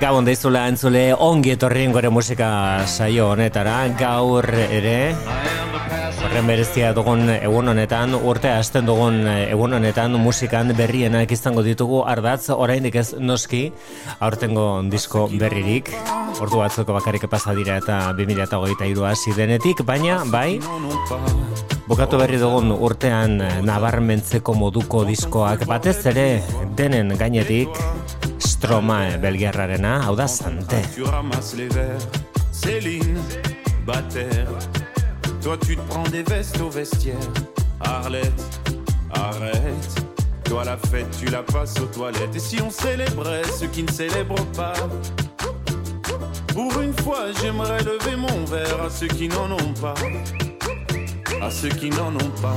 Gabon daizula entzule ongi etorrien gore musika saio honetara. Gaur ere Horren berezia dugun egun honetan, urte hasten dugun egun honetan musikan berrienak izango ditugu. Ardatz, oraindik ez noski, aurtengo disko berririk, ordu batzuko bakarrik pasa dira eta 2008 irua denetik, baina bai, bukatu berri dugun urtean nabarmentzeko moduko diskoak batez ere denen gainetik, Stromae belgiarrarena, hau da Sante. Tu ramasses les verres, Céline, Bater. Toi tu te prends des vestes au vestiaire. Arlette, arrête. Toi la fête, tu la passes aux toilettes. Et si on célébrait ceux qui ne célèbrent pas? Pour une fois, j'aimerais lever mon verre à ceux qui n'en ont pas. À ceux qui n'en ont pas.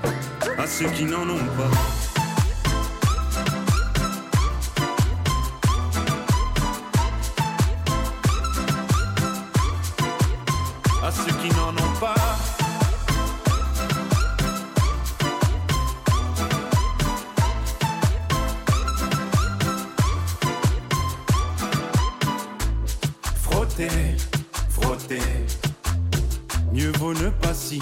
à ceux qui n'en ont pas. À ceux qui n'en ont pas. Frotter, frotter. Mieux vaut ne pas si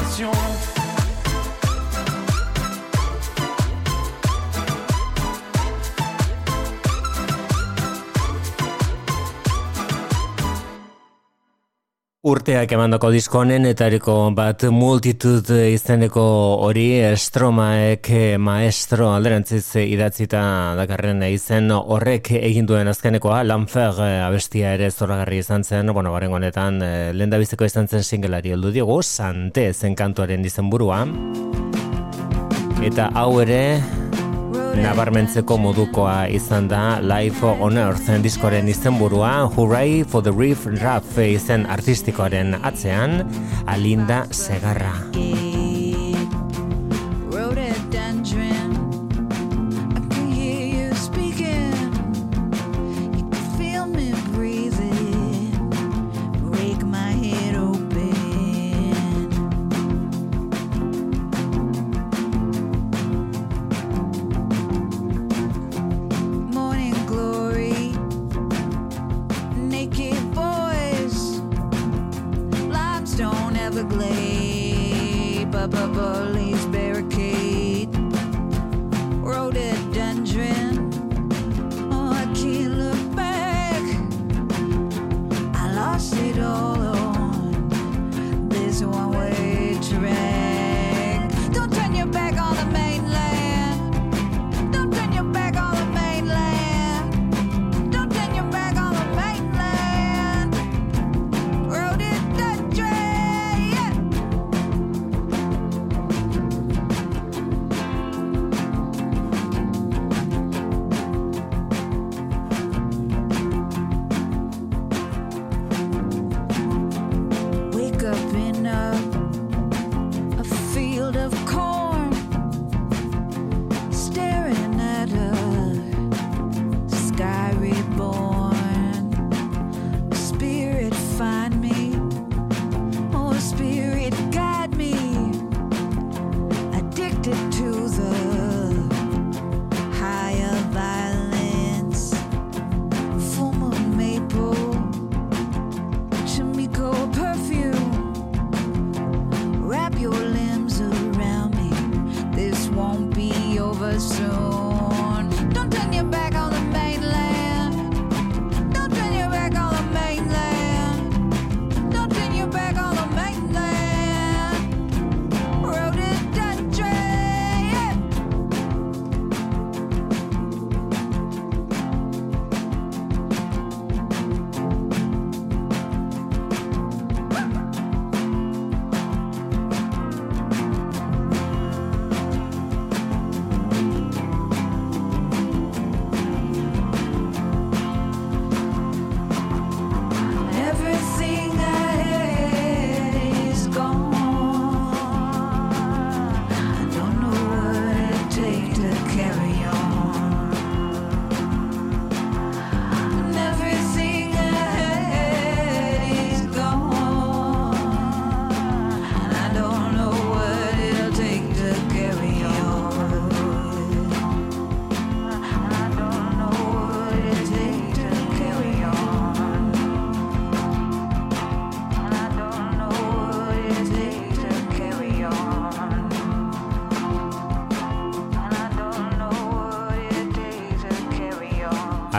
génération. Urteak emandako disko honen etariko bat multitud izeneko hori estromaek maestro alderantziz idatzita dakarren izen horrek egin duen azkenekoa Lanfer abestia ere zoragarri izan zen, bueno, baren honetan eh, lehen izan zen singelari heldu diogu, sante zen kantuaren izen burua eta hau ere nabarmentzeko modukoa izan da Life on Earth diskoren izenburua Hooray for the Reef Raff izen artistikoaren atzean Alinda Segarra.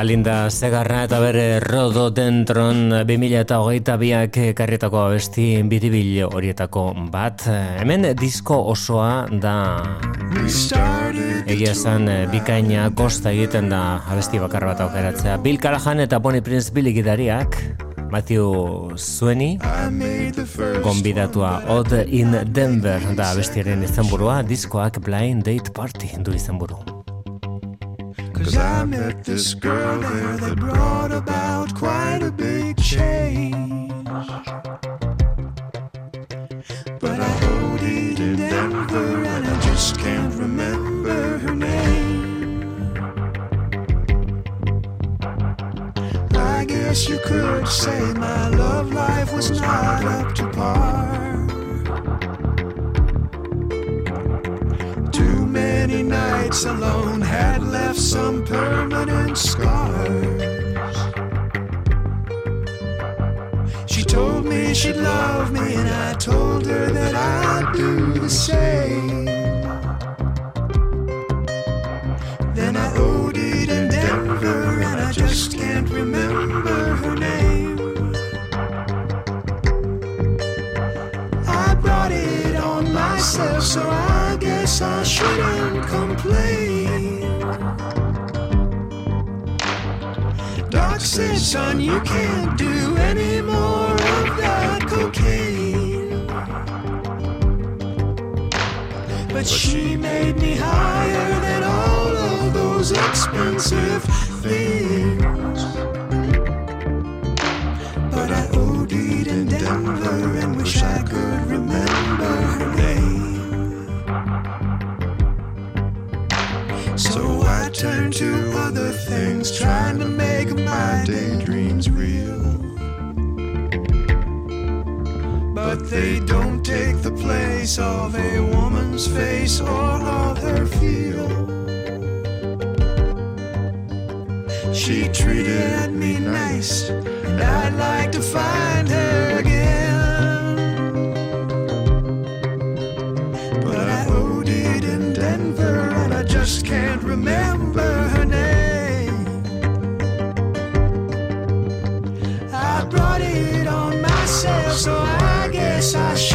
Alinda Zegarra eta bere Rodo Dentron 2000 eta hogeita biak karrietako abesti biribil horietako bat. Hemen disko osoa da egia esan bikaina kosta egiten da abesti bakar bat aukeratzea. Bill Callahan eta Bonnie Prince Billy gidariak, Matthew Sueni, gonbidatua Odd in Denver da abestiaren izenburua, diskoak Blind Date Party du izenburu. Cause I met this girl there that brought about quite a big change. But I OD'd in Denver and I just can't remember her name. I guess you could say my love life was not up to par. Nights alone had left some permanent scars. She told me she'd love me, and I told her that I'd do the same. Then I OD'd in Denver, and I just can't remember her name. I brought it on myself, so I guess I shouldn't complain. Doc said, son, you can't do any more of that cocaine. But she made me higher than all of those expensive things. Turn to other things, trying to make my daydreams real. But they don't take the place of a woman's face or of her feel. She treated me nice, and I'd like to find her again. Remember her name. I brought it on myself, so I guess I shouldn't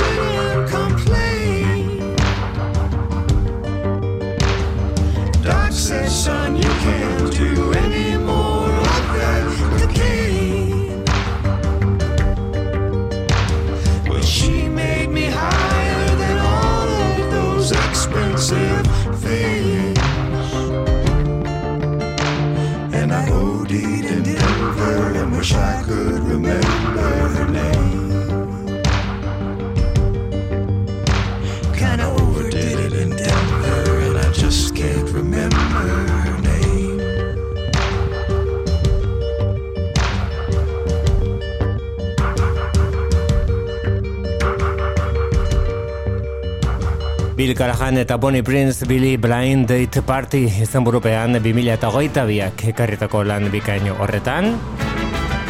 Bill Callahan eta Bonnie Prince Billy Blind Date Party izan burupean 2008 biak ekarritako lan bikaino horretan.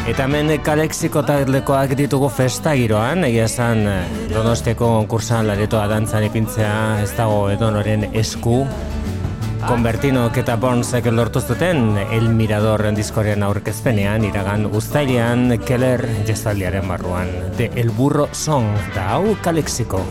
Eta hemen kalexiko taldekoak ditugu festa giroan, egia esan donosteko konkursan laretoa dantzan ipintzea ez dago edonoren esku. Konbertinok eta Bornsek lortu zuten El Mirador diskoren aurkezpenean iragan guztailean Keller jestaldiaren barruan. De El Burro Song da hau kalexiko.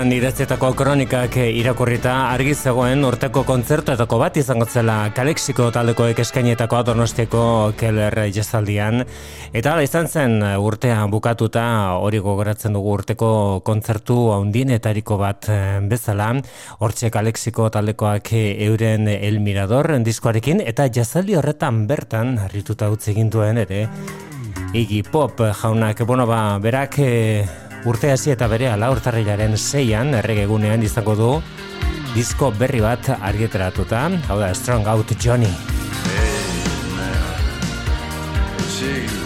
Udan idatzetako kronikak irakurrita argi zegoen urteko kontzertuetako bat izango zela Kalexiko taldekoek eskainetako Donostiako Keller jazaldian. Eta izan zen urtea bukatuta hori gogoratzen dugu urteko kontzertu handienetariko bat eh, bezala. Hortxe Kalexiko taldekoak euren El Mirador diskoarekin eta jazaldi horretan bertan harrituta utzi egin duen ere. Iggy Pop jaunak, bueno ba, berak e, urte hasi eta bere ala urtarrilaren seian erregegunean izango du disko berri bat argitaratuta, hau da Strong Out Johnny. See,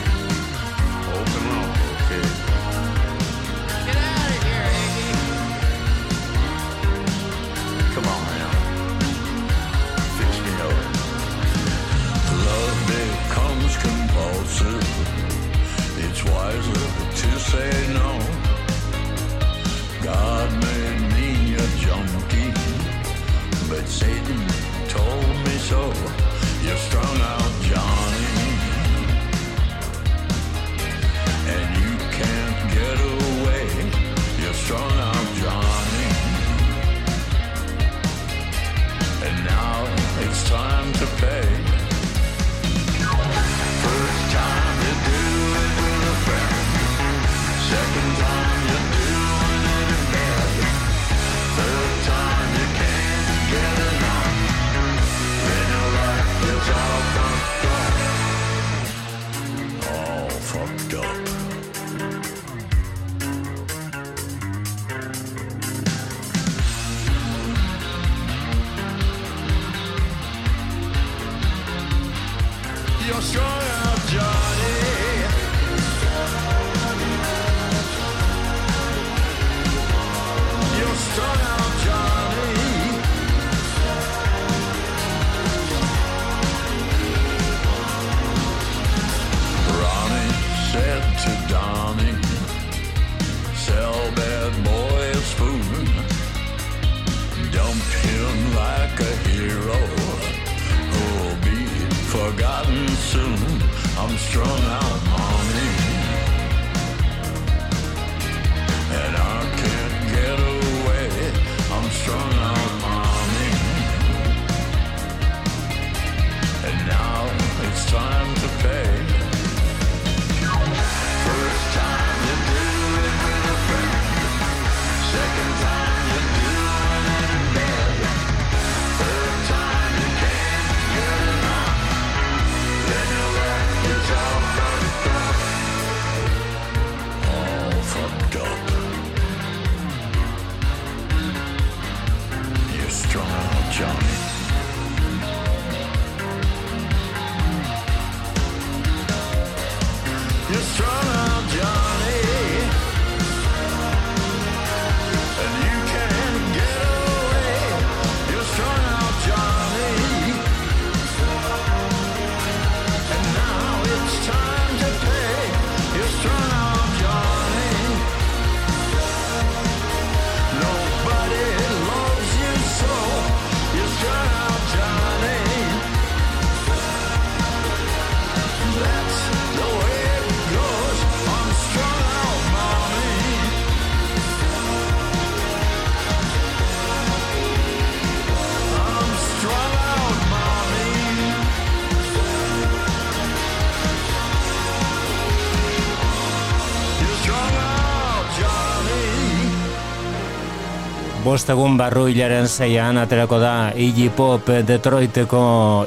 bostegun barru hilaren zeian aterako da Iggy Pop Detroiteko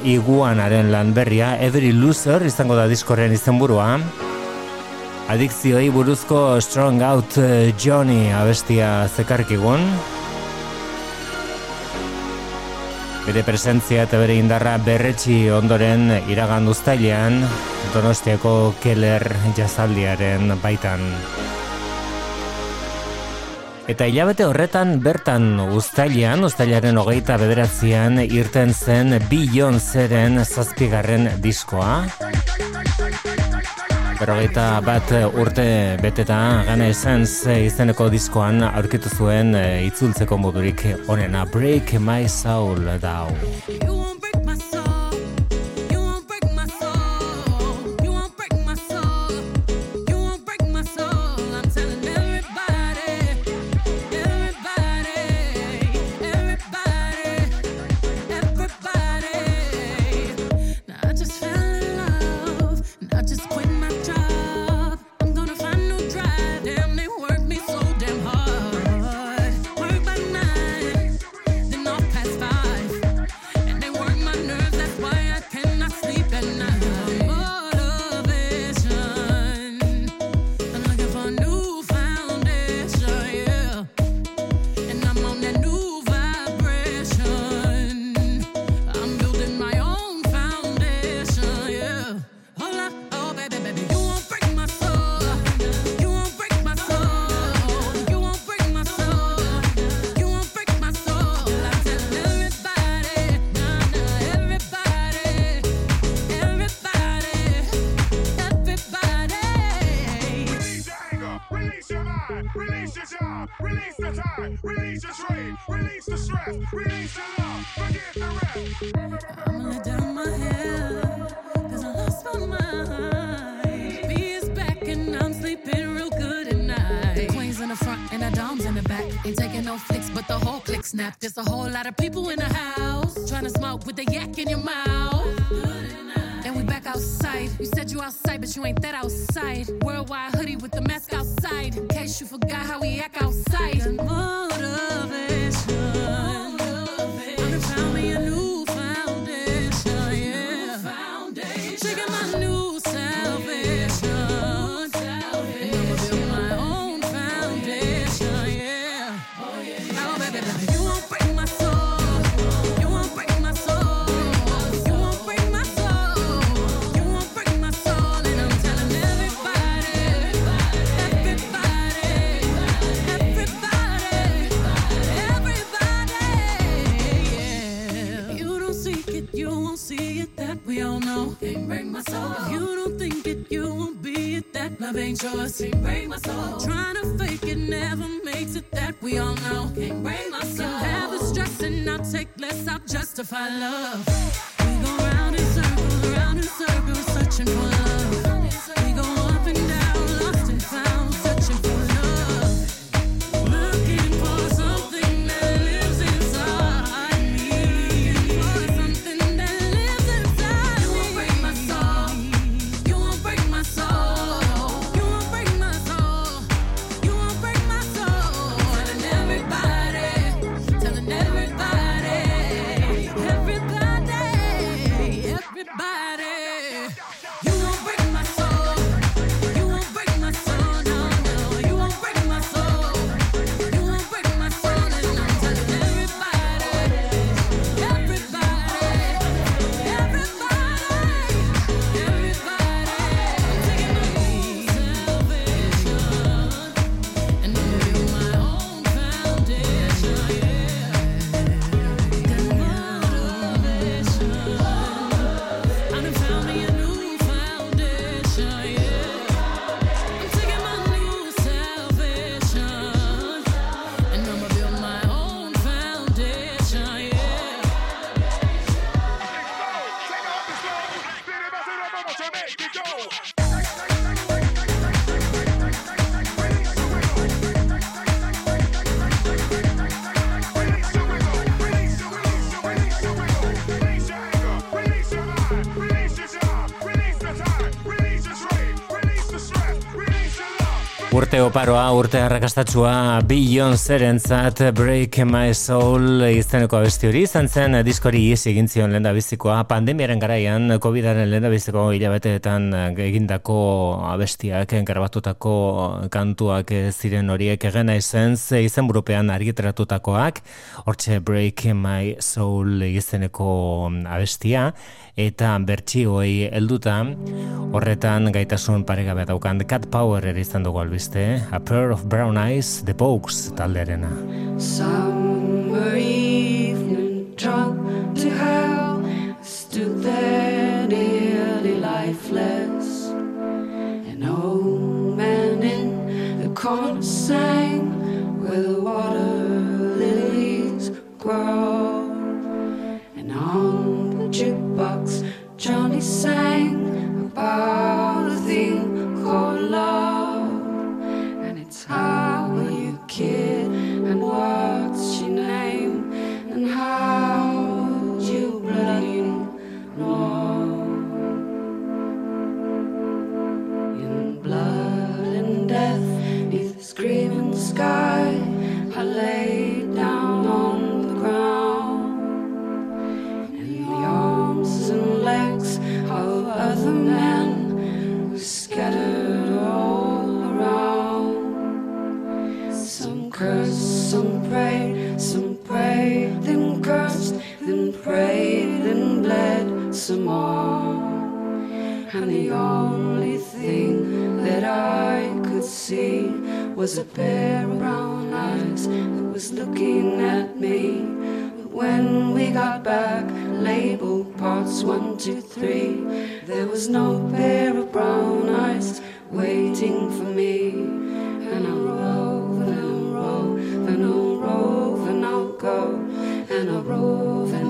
iguanaren lan berria Every Loser izango da diskorren izenburua. Adikzioi buruzko Strong Out eh, Johnny abestia zekarkigun. Bere presentzia eta bere indarra berretxi ondoren iragan duztailean Donostiako Keller jazaldiaren baitan. Eta hilabete horretan bertan ustailean, ustailaren hogeita bederatzean irten zen Bion Zeren zazpigarren diskoa. Berrogeita bat urte beteta gana esan ze izeneko diskoan aurkitu zuen eh, itzultzeko modurik onena Break My Soul dau. Oparoa, urte arrakastatsua Billion Zerentzat Break My Soul izeneko abesti hori izan zen diskori ies egin zion lehen bizikoa pandemiaren garaian Covidaren lehen biziko hilabeteetan egindako abestiak grabatutako kantuak ziren horiek. Egena izen izen burupean argitaratutakoak. Hortxe Break My Soul izeneko abestia eta bertsioei helduta horretan gaitasun paregabe daukan Cat Power ere izan dugu albiste A Pair of Brown Eyes The Pokes taldearena Summer evening, drunk to hell, stood there nearly lifeless. An old man in the corner sang where the water lilies grow. And on the jukebox, Johnny sang about a thing called love. And it's how are you, kid? And what's your name? And how you bloody know? In blood and death, neath the screaming sky, some prayed, some prayed, then cursed, then prayed, then bled some more. And the only thing that I could see was a pair of brown eyes that was looking at me. But when we got back, labeled parts one, two, three, there was no pair of brown eyes waiting for me. And I'll rove and I'll rove and I'll go. And I'll rove and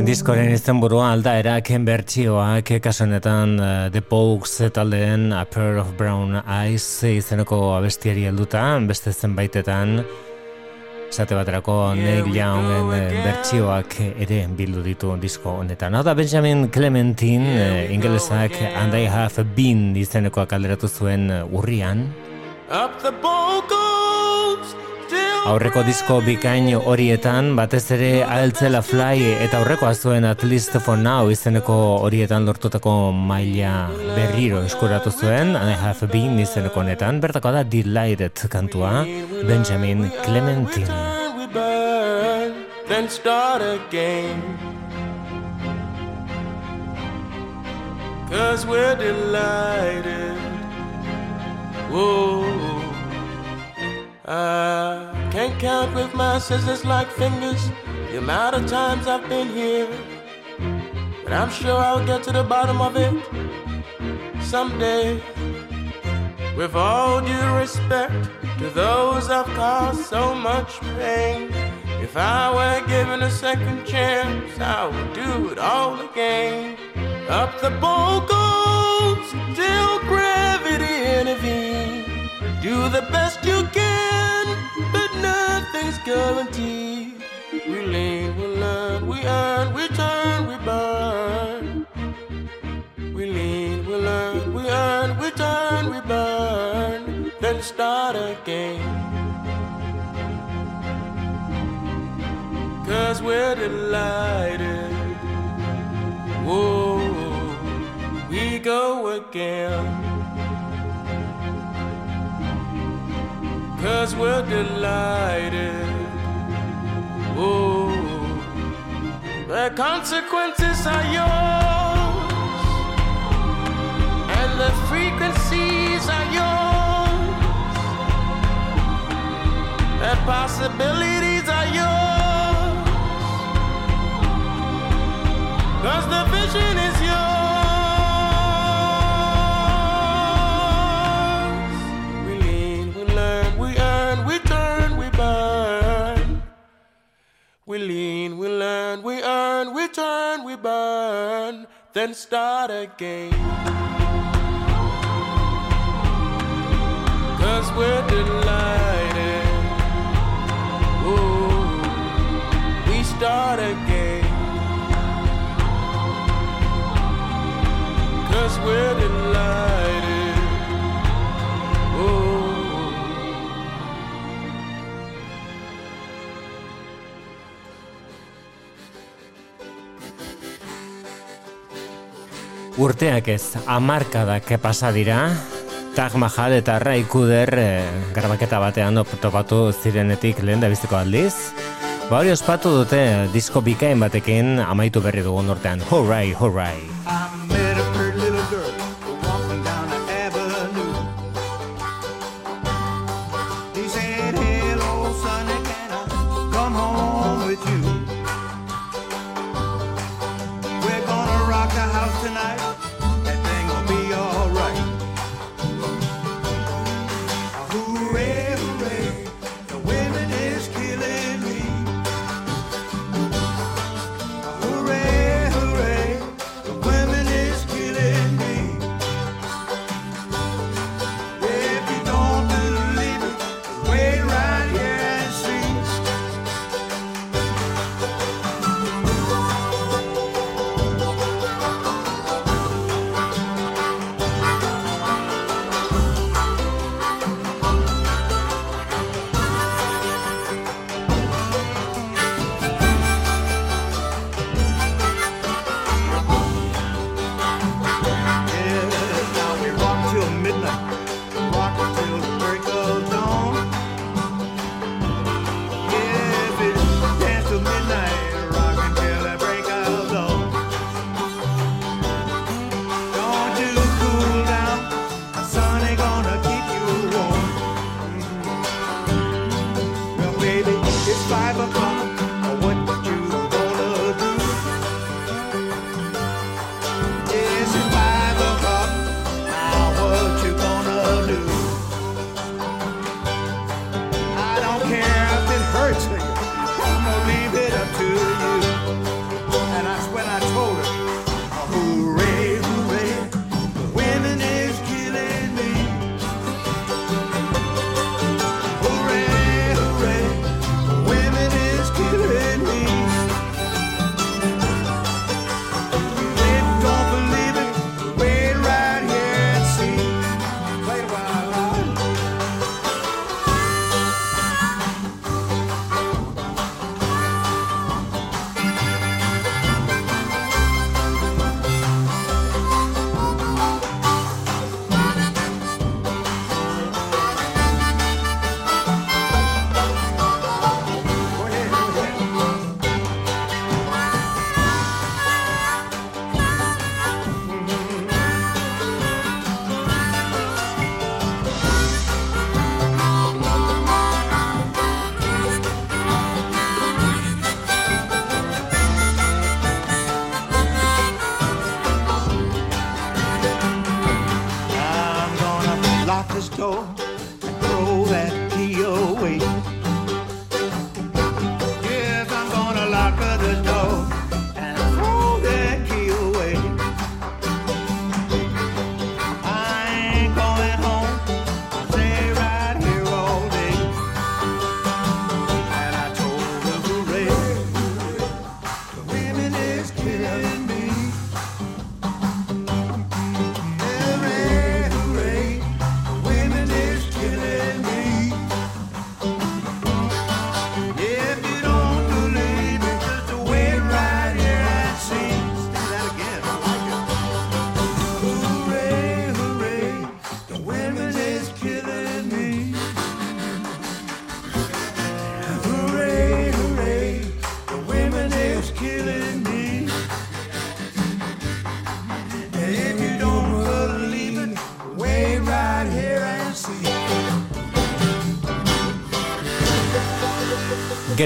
Covers diskoren izenburua aldaerak bertsioak kasu honetan uh, The Pogues taldeen A Pair of Brown Eyes izeneko abestiari helduta beste zenbaitetan Zate baterako Neil Youngen eh, bertsioak ere bildu ditu disko honetan. Hau da Benjamin Clementine, eh, ingelesak And I Have Been izenekoak alderatu zuen eh, urrian. Up the still Aurreko disko bikain horietan, batez ere Altzela Fly eta aurrekoa zuen At Least For Now izeneko horietan lortutako maila berriro eskuratu zuen, I Have Been izeneko honetan, bertako da Delighted kantua, Benjamin Clementine. then start again. Cause we're delighted. Whoa. I can't count with my scissors like fingers the amount of times I've been here. But I'm sure I'll get to the bottom of it someday. With all due respect to those I've caused so much pain, if I were given a second chance, I would do it all again. Up the vocals till gravity intervene. Do the best you can, nothing's guaranteed. We lean, we learn, we earn, we turn, we burn. We lean, we learn, we earn, we turn, we burn, then start again. Cause we're delighted. Whoa, we go again. Cause we're delighted. The consequences are yours and the frequencies are yours. The possibilities are yours. Cause the vision is yours. We lean, we learn, we earn, we turn, we burn, then start again. Cause we're delighted. Ooh, we start again. Cause we're delighted. Urteak ez, amarkadak pasa dira, Taj Mahal eta Ray Kuder eh, grabaketa batean topatu zirenetik lehen da bizteko aldiz. Ba hori ospatu dute disko bikain batekin amaitu berri dugun urtean. Hooray, hooray!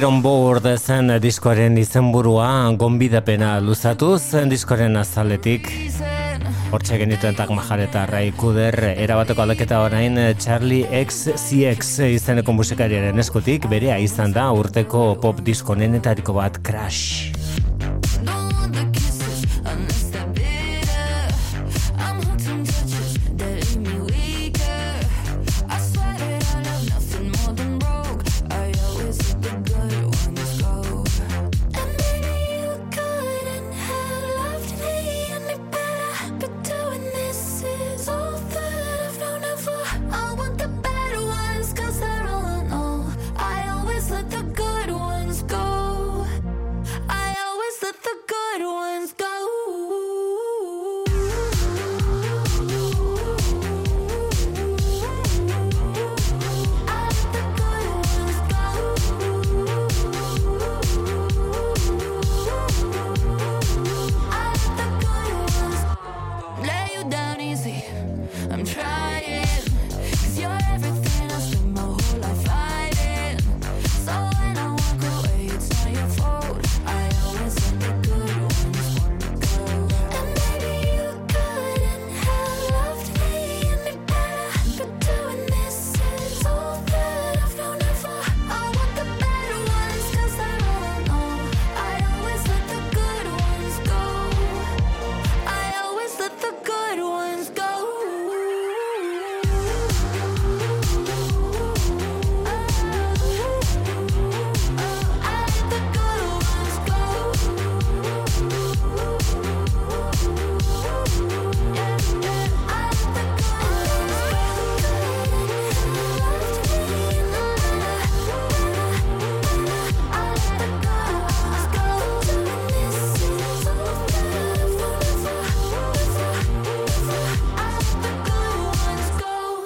Fire on Board zen diskoaren izenburua gonbidapena luzatuz diskoaren azaletik. Hortxe genituen tak majareta Ray Kuder erabateko aldaketa orain eh, Charlie XCX izeneko musikariaren eskutik berea izan da urteko pop diskonenetariko bat Crash.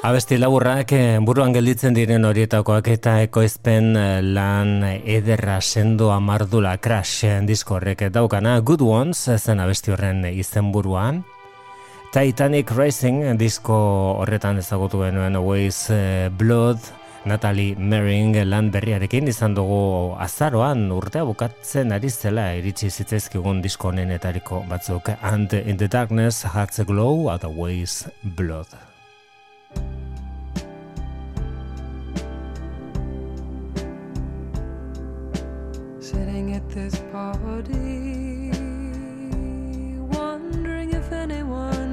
Abesti laburrak eh, buruan gelditzen diren horietakoak eta ekoizpen eh, lan ederra sendo amardula crash eh, disko horrek daukana Good Ones zen abesti horren izenburuan. Titanic Racing disko horretan ezagutu genuen Ways Blood Natalie Merring lan berriarekin izan dugu azaroan urtea bukatzen ari zela iritsi zitzaizkigun disko honenetariko batzuk And in the Darkness, Hearts Glow, Other Ways Blood. at this party, wondering if anyone.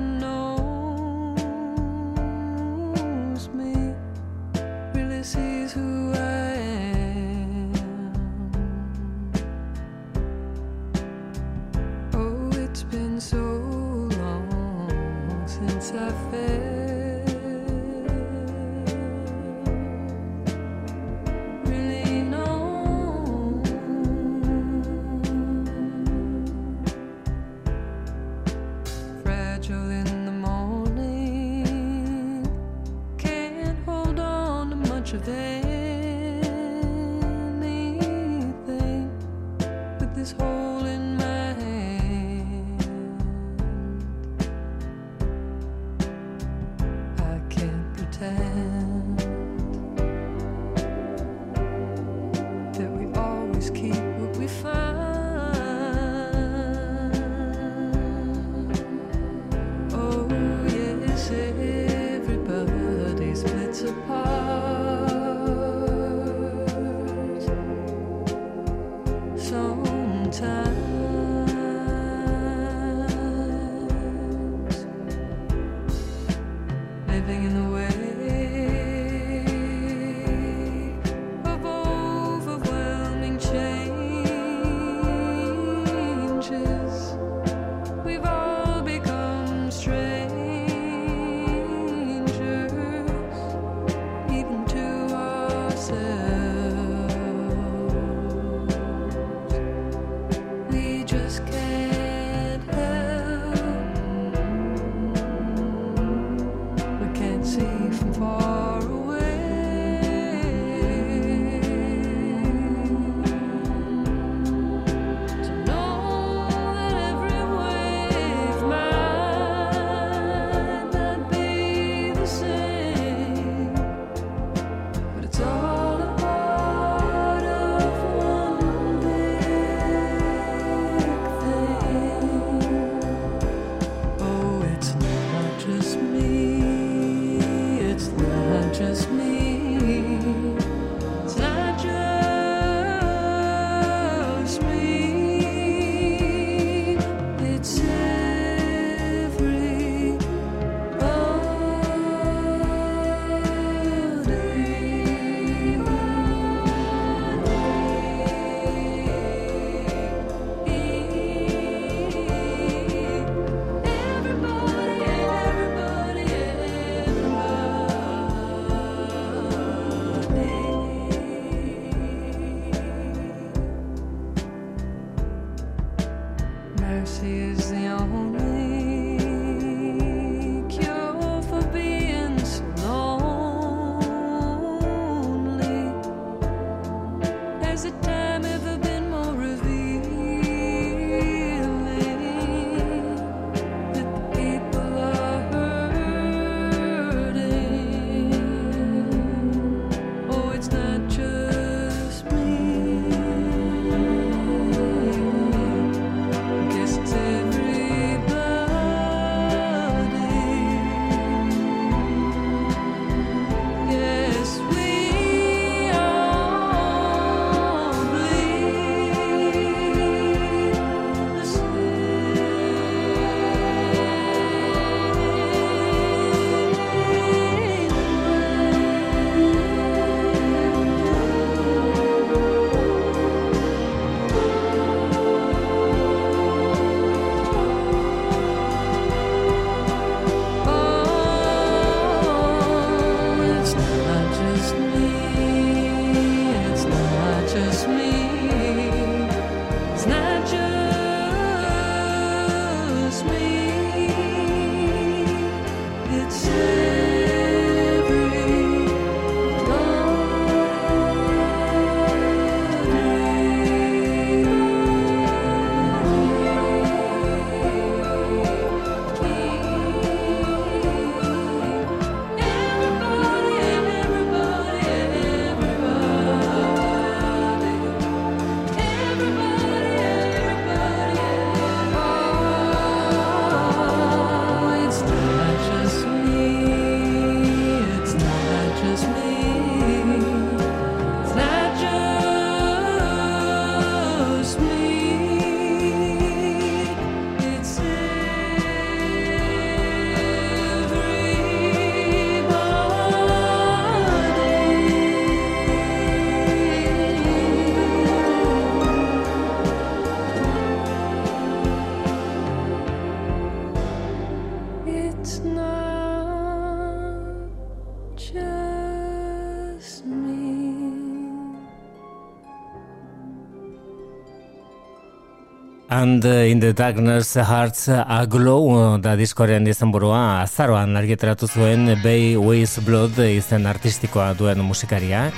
Sand in the Darkness Hearts a Glow da diskoren izan azaroan argiteratu zuen Bay Ways Blood izen artistikoa duen musikariak.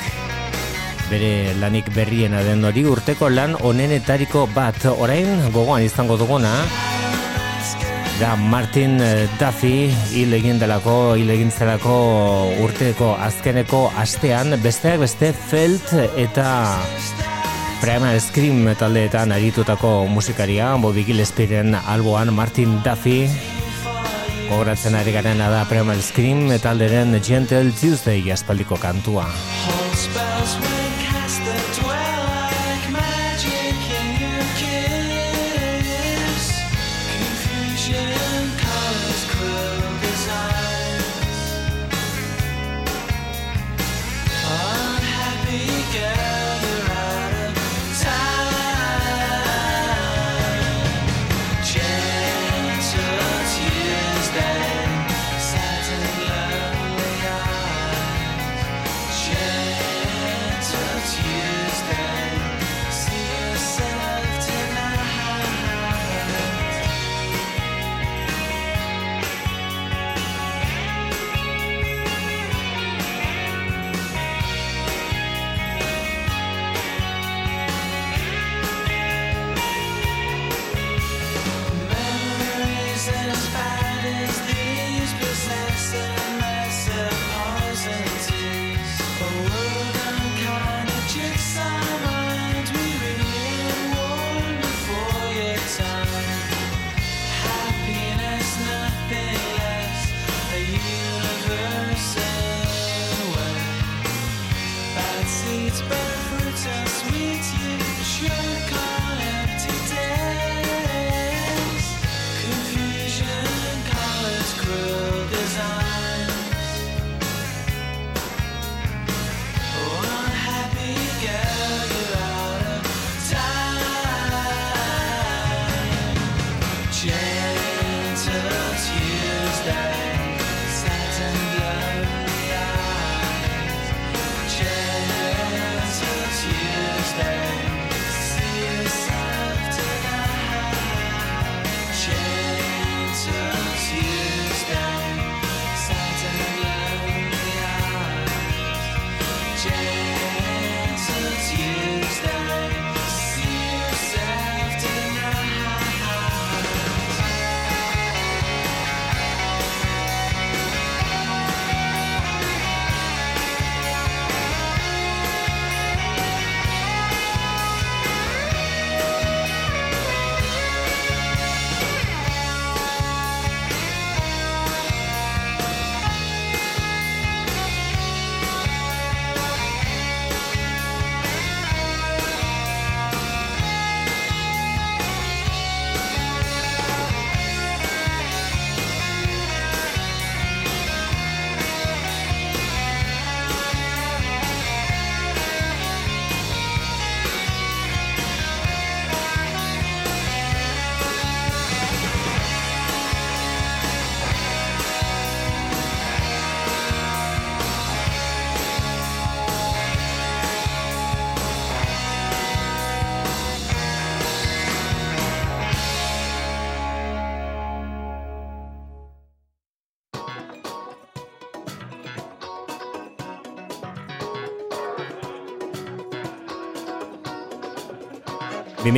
Bere lanik berriena den hori urteko lan onenetariko bat. Orain gogoan izango duguna da Martin Duffy hil egin delako, hil egin zelako urteko azkeneko astean. Besteak beste felt eta Primal Scream taldeetan aritutako musikaria Bobby Gillespieren alboan Martin Duffy. Gogoratzen ari garen da Primal Scream taldearen Gentle Tuesday jaspaldiko kantua.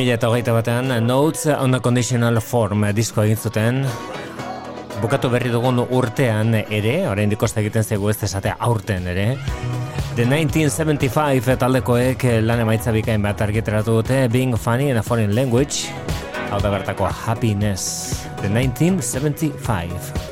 2000 eta hogeita batean Notes on a Conditional Form disko egin zuten. Bukatu berri dugun urtean ere, orain dikosta egiten zego ez esatea aurten ere. The 1975 taldekoek lan emaitza bikain bat argiteratu dute Being Funny in a Foreign Language. Hau da bertako Happiness. The 1975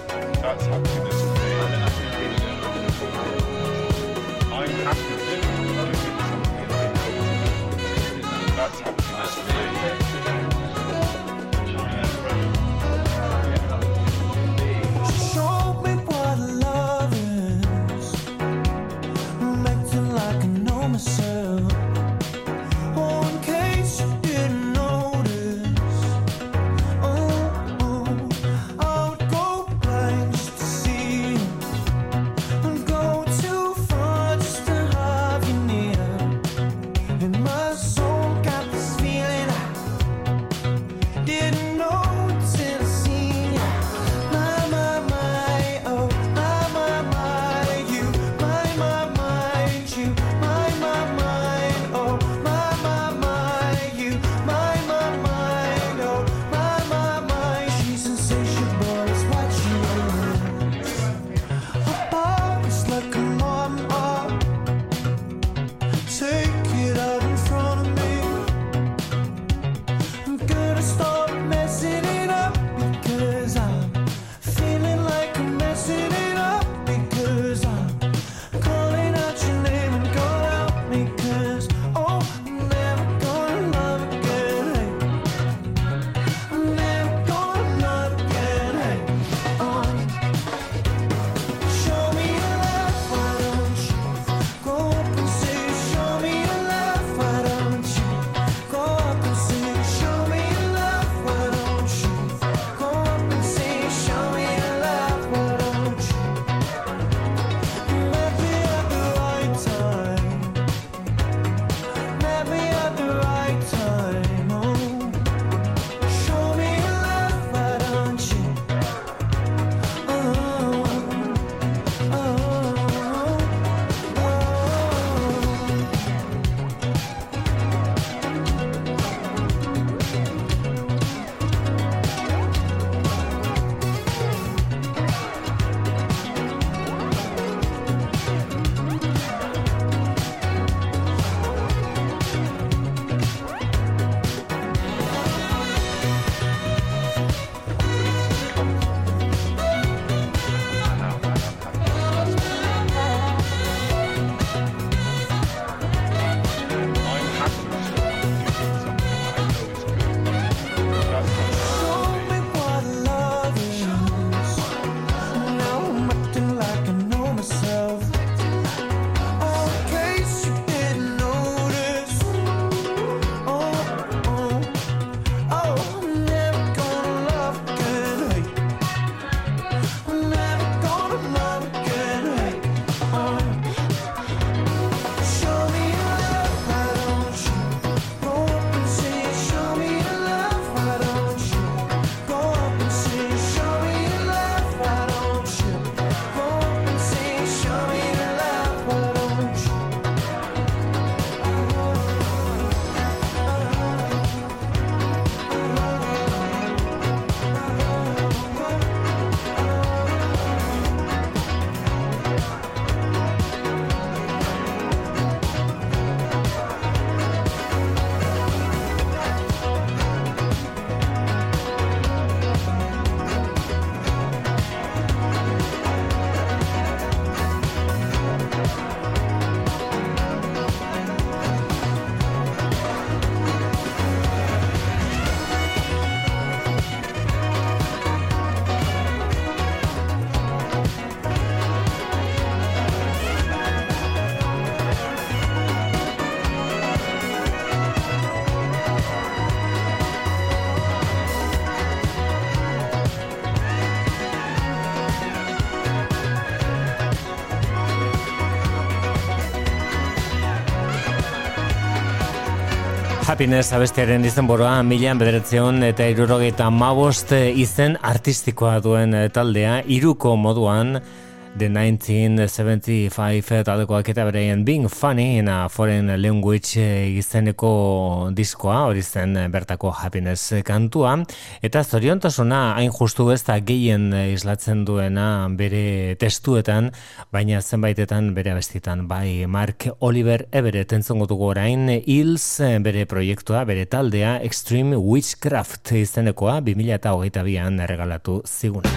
Happiness abestiaren izenburua milan bederatzeon eta irurogeita mabost izen artistikoa duen taldea iruko moduan The 1975 taldekoak eta bereien Being Funny in a Foreign Language eh, izeneko diskoa, hori zen eh, bertako happiness kantua, eta zoriontasuna hain justu ez da gehien eh, islatzen duena bere testuetan, baina zenbaitetan bere abestitan, bai Mark Oliver Everett entzongo dugu orain, Hills bere proiektua, bere taldea Extreme Witchcraft izenekoa 2008an erregalatu ziguna.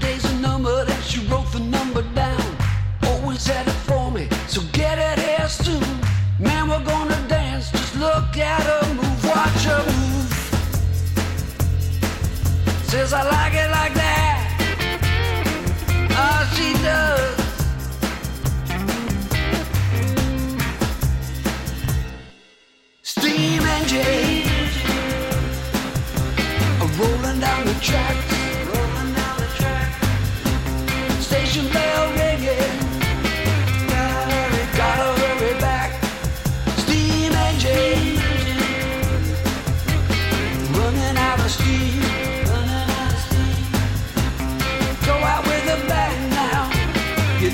My are numbered and she wrote the number down. Always had it for me, so get it here soon. Man, we're gonna dance. Just look at her move, watch her move. Says I like it like that. Ah, she does. Steam engine rolling down the tracks.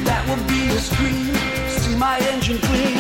That would be a scream. See my engine clean.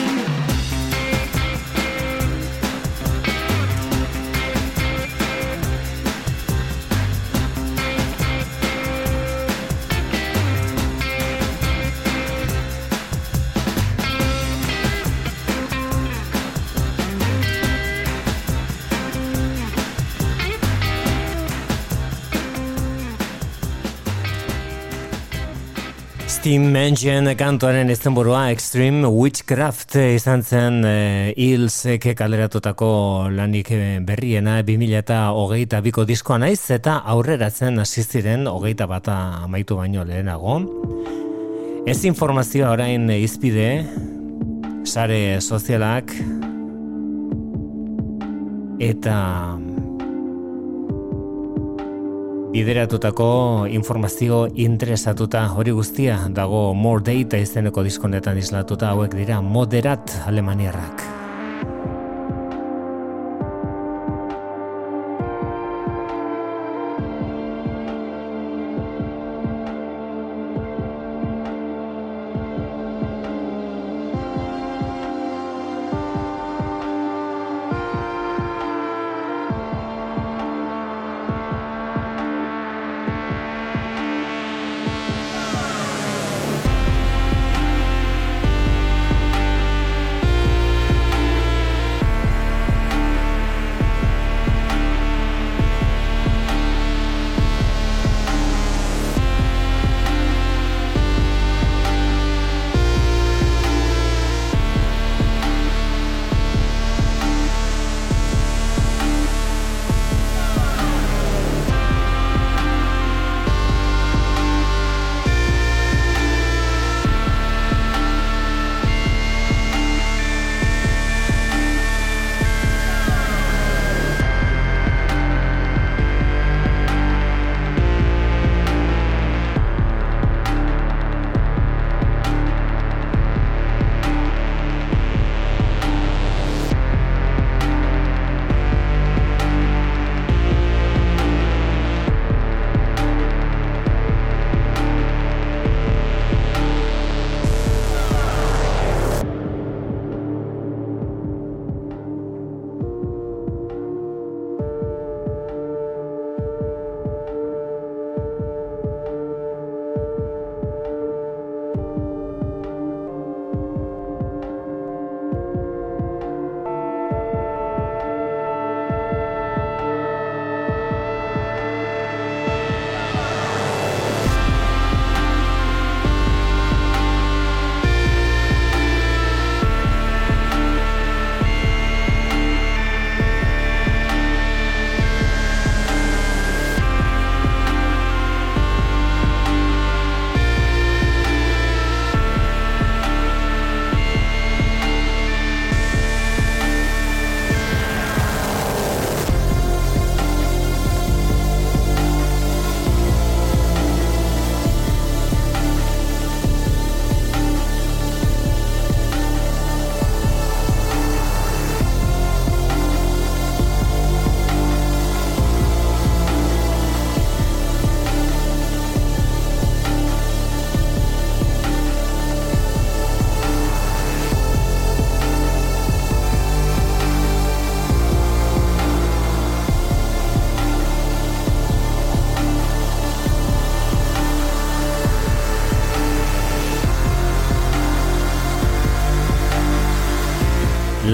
Engine kantuaren izenburua Extreme Witchcraft izan zen eh, Hilsek kaleratutako lanik eh, berriena 2008 biko diskoa naiz eta aurreratzen hasi ziren hogeita bata amaitu baino lehenago. Ez informazioa orain izpide, sare sozialak eta bideratutako informazio interesatuta hori guztia dago More Data izeneko diskonetan islatuta hauek dira moderat alemaniarrak.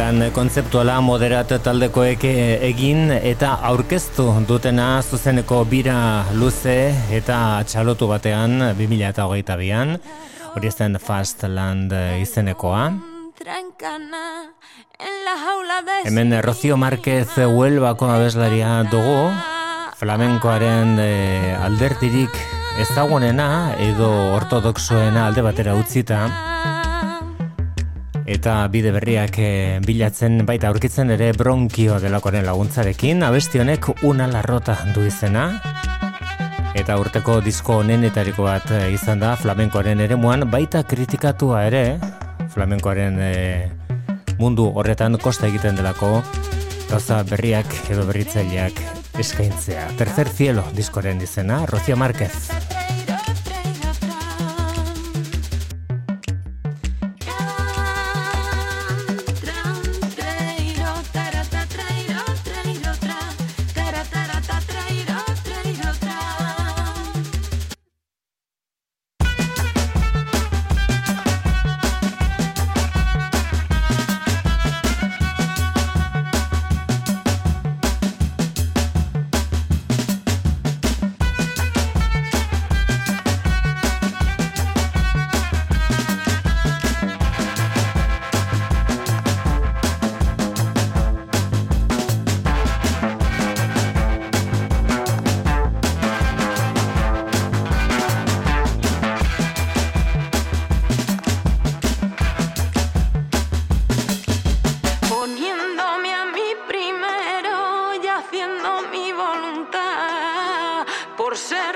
Lan kontzeptuala moderat taldekoek e- egin eta aurkeztu dutena zuzeneko bira luze eta txalotu batean 2008an, hori zen Fastland izenekoa. Trancana en la jaula de Hemen Rocio Márquez Huelbako abeslaria dugu, flamenkoaren e, aldertirik ezagunena edo ortodoxoena alde batera utzita, eta bide berriak e, bilatzen baita aurkitzen ere bronkio delakoaren laguntzarekin, abesti honek una larrota du izena, eta urteko disko onenetariko bat e, izan da flamenkoaren eremuan, baita kritikatua ere, flamenkoaren e, mundu horretan kosta egiten delako gauza berriak edo berritzaileak eskaintzea. Tercer cielo diskoren izena, Rocio Márquez. Por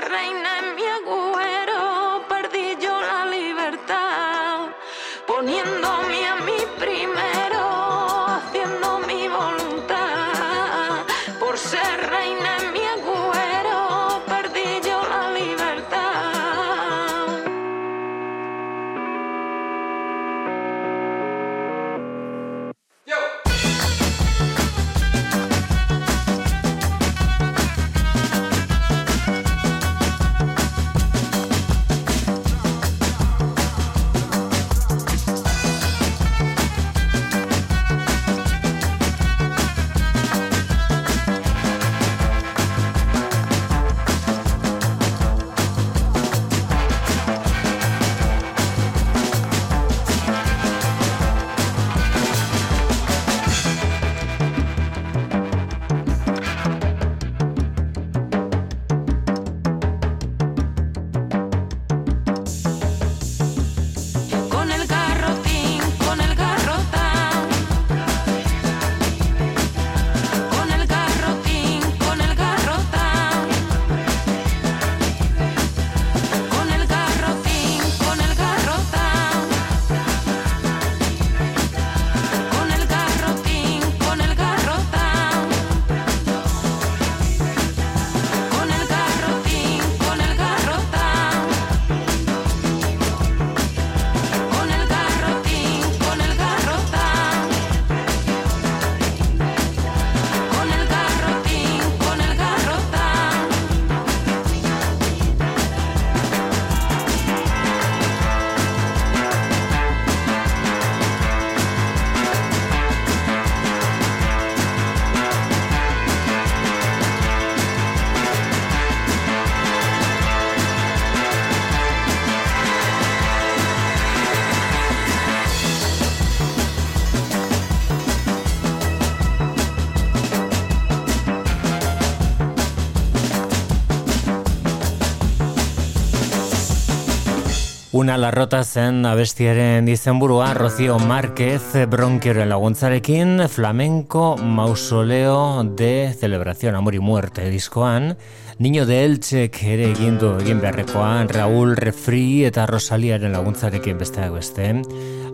Una larrota zen abestiaren izenburua Rocio Márquez bronkioren laguntzarekin flamenco mausoleo de celebración amor y muerte diskoan. Niño de Elchek ere egin du egin beharrekoan Raúl Refri eta Rosaliaren laguntzarekin besteak beste.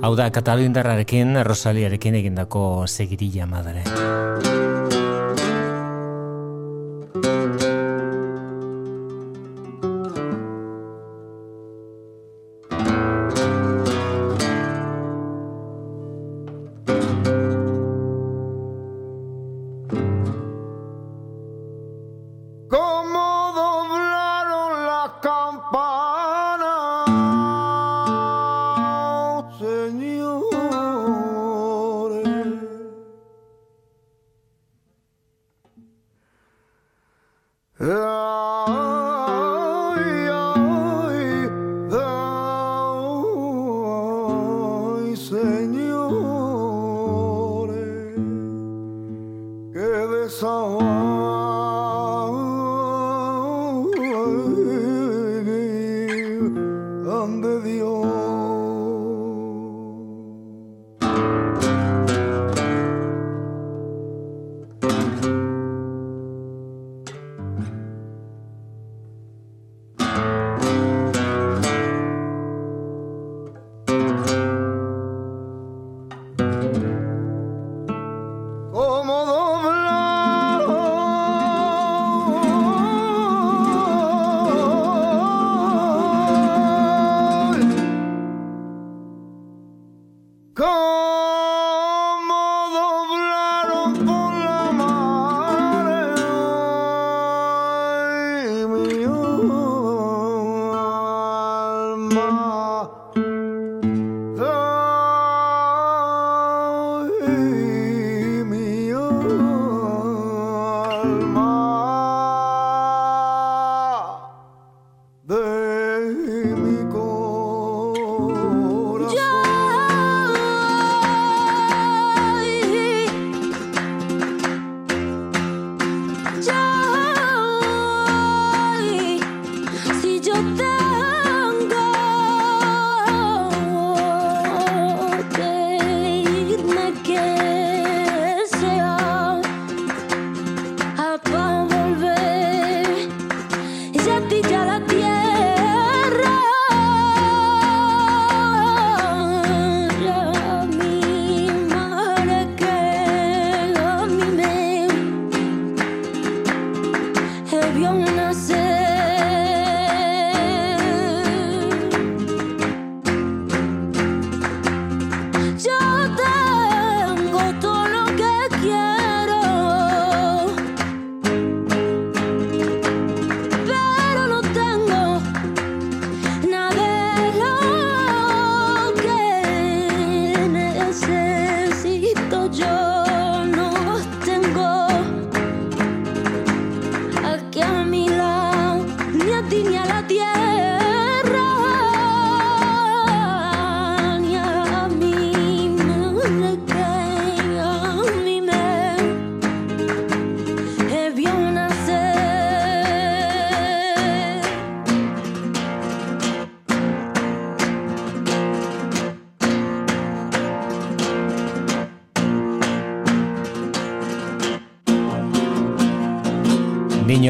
Hau da Katalindarrarekin Rosaliarekin egindako segirilla madre した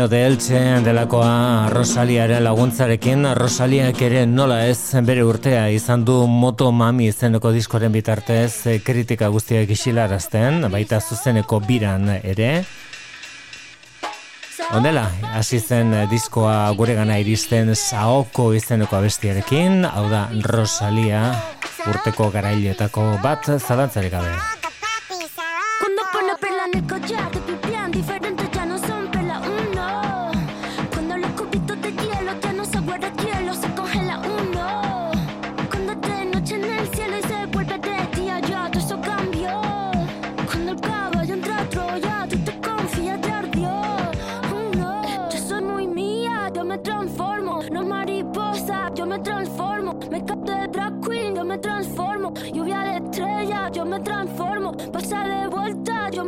Niño de Elche delakoa Rosaliaren laguntzarekin Rosaliak ere nola ez bere urtea izan du Moto Mami izeneko diskoren bitartez eh, kritika guztiak isilarazten, baita zuzeneko biran ere. Ondela, hasi zen eh, diskoa guregana iristen Saoko izeneko abestiarekin, hau da Rosalia urteko garailetako bat zalantzarik gabe. Cuando pone perla en el collar,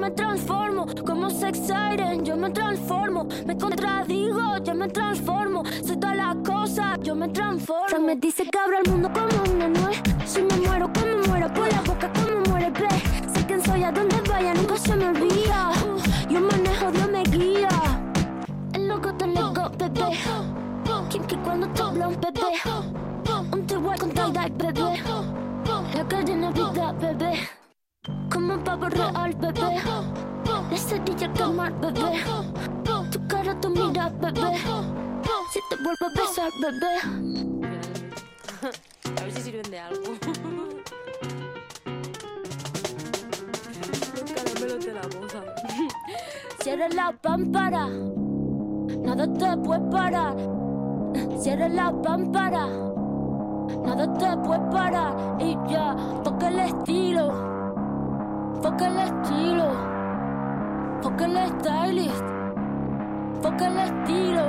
me transformo. Como sex siren, yo me transformo. Me contradigo, yo me transformo. Soy todas las cosas, yo me transformo. Se me dice que abro el mundo como una nuez. Si me muero, como muero por la boca, como muere el pez. Sé quién soy, a donde vaya, nunca se me olvida. Yo manejo, Dios me guía. El loco te loco, bebé. Kim que cuando te habla un bebé. Un te voy con tie-dye, bebé. La cadena vida, bebé. Como un pavo real, bebé. Al quemar, bebé. Tu cara, tu mira, bebé. Si te vuelvo a besar, bebé. A ver si sirven de algo. Los caramelos de la bosa. Cierra la pámpara. Nada te puede parar. Cierra la pámpara. Nada te puede parar. Y ya, toca el estilo. Toca el estilo. Porque el stylist, porque el estilo,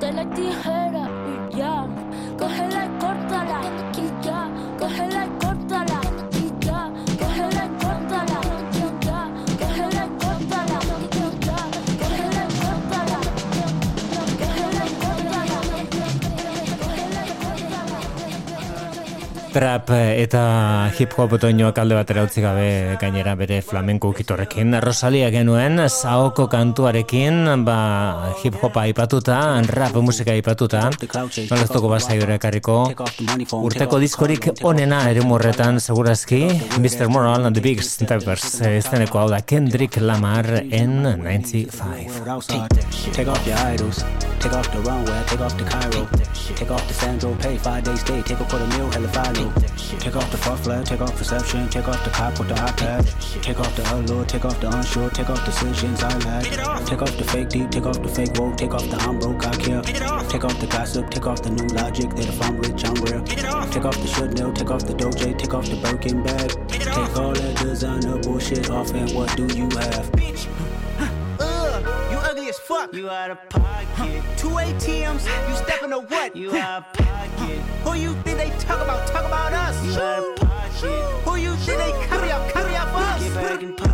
de la tijera y ya. Cógela y córtala y ya. Cógela y córtala Trap eta hip hop doinoak alde batera utzi gabe gainera bere flamenko ukitorrekin. Rosalia genuen, saoko kantuarekin, ba, hip hopa aipatuta, rap musika aipatuta, nolaztuko basaiora ekarriko, urteko diskorik onena ere morretan, segurazki, Mr. Moral and the Big Steppers, esteneko hau da Kendrick Lamar en 95. outside. Take off your idols. Take off the runway. Take off the Cairo. Take off the Sandro Pay. Five days stay. Take a quarter meal. Hella Take off the far flag. Take off perception. Take off the cop with the iPad. Take off the allure. Take off the unsure. Take off decisions I lack. Take off the fake deep. Take off the fake woke. Take off the I'm broke. I care. Take off the gossip. Take off the new logic that if I'm rich I'm real. Take off the should know. Take off the doje. Take off the Birkin bag. Take all that designer bullshit off and what do you have? Fuck. You out of pocket. Two ATMs, you stepping to what? You out of pocket. Who you think they talk about? Talk about us. You out of pocket. Who you think they carry up? Carry up us. Get back in pocket.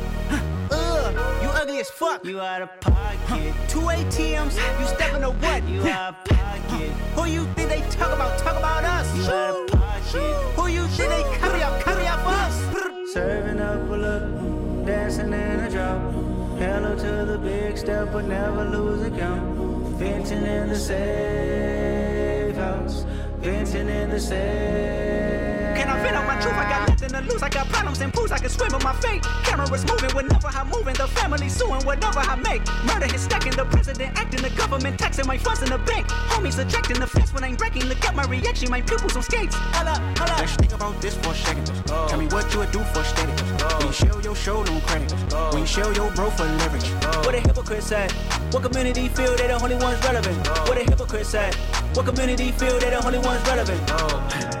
Ugh, you ugly as fuck. You out of pocket. Two ATMs, you stepping to what? You out of pocket. Who you think they talk about? Talk about us. You out of pocket. Who you think they carry up? Carry up us. Serving up a look, dancing in a drop. Hello to the big step, but never lose a count. Venting in the safe house. Venting in the safe. Can I vent on my truth? I got nothing to lose. I got problems and pools. I can swim in my fate. Cameras moving whenever I'm moving. The family suing whatever I make. Murder is stacking. The president acting. The government taxing my funds in the bank. Homies ejecting the fence when I'm breaking. Look at my reaction. My pupils on skates. Hold up, hold up. Let's think about this for a second. Tell me what you would do for steady. When you show your show, no credit. When you show your bro for leverage. What a hypocrite said. What community feel they the only ones relevant? What a hypocrite said. What community feel they the only ones relevant?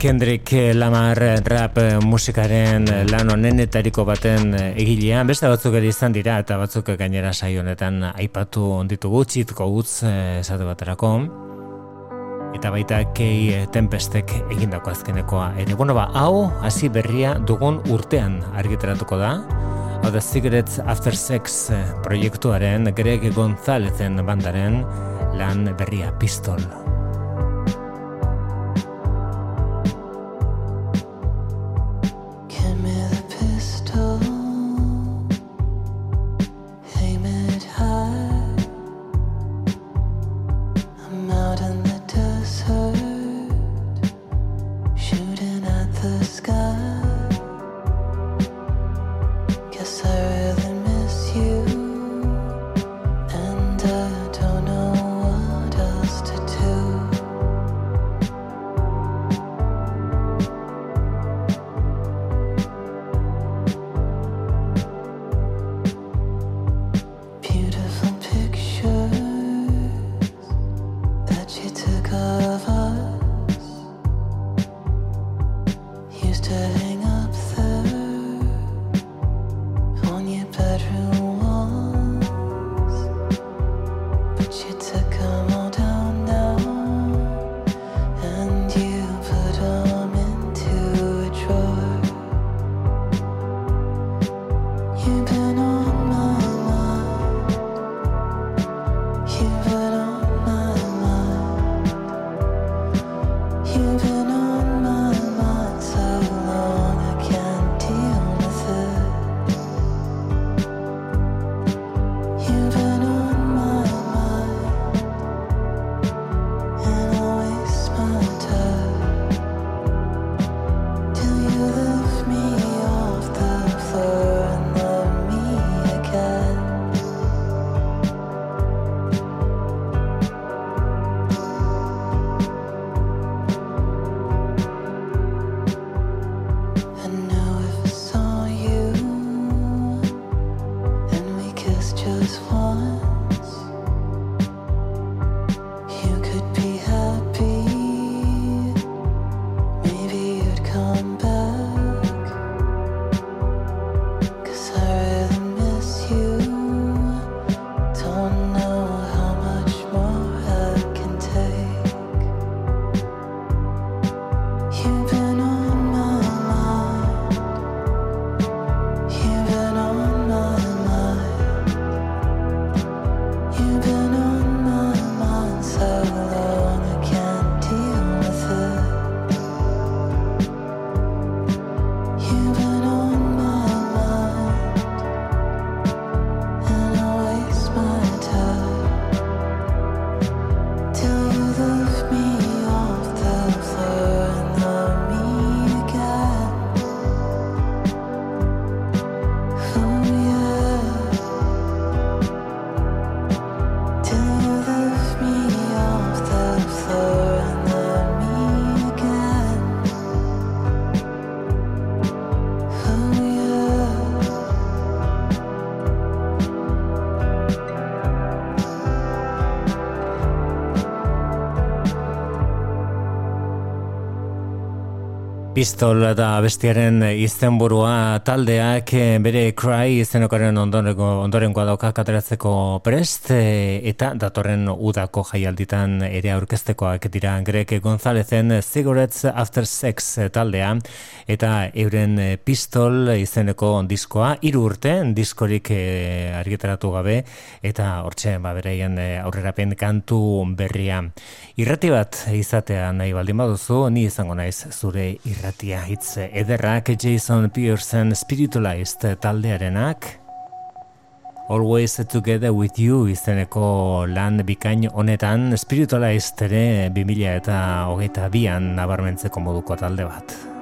Kendrick Lamar rap musikaren lan onenetariko baten egilea, beste batzuk ere izan dira eta batzuk gainera saio honetan aipatu onditugu txitko utz eh, esate baterako eta baita kei tempestek egindako azkenekoa ere. Bueno ba, hau hasi berria dugun urtean argitaratuko da hau da Cigarettes After Sex eh, proiektuaren Greg Gonzalezen bandaren lan berria pistol. Pistol da bestiaren izenburua taldeak eh, bere Cry izenokaren ondorengo ondorengoa dauka kateratzeko prest eh, eta datorren udako jaialditan ere aurkeztekoak dira. Greg Gonzalezen Cigarettes After Sex taldea eta euren eh, Pistol izeneko diskoa hiru urte diskorik eh, argitaratu gabe. Eta hortxe ba bereien eh, aurrerapen kantu berria. Irrati bat izatea nahi baldin baduzu ni izango naiz zure irratia hitz ederrak. Jason Pearson Spiritualized taldearenak. Always Together With You izeneko lan bikain honetan Spiritualized ere 2000 eta hogeita bian nabarmentzeko moduko talde bat.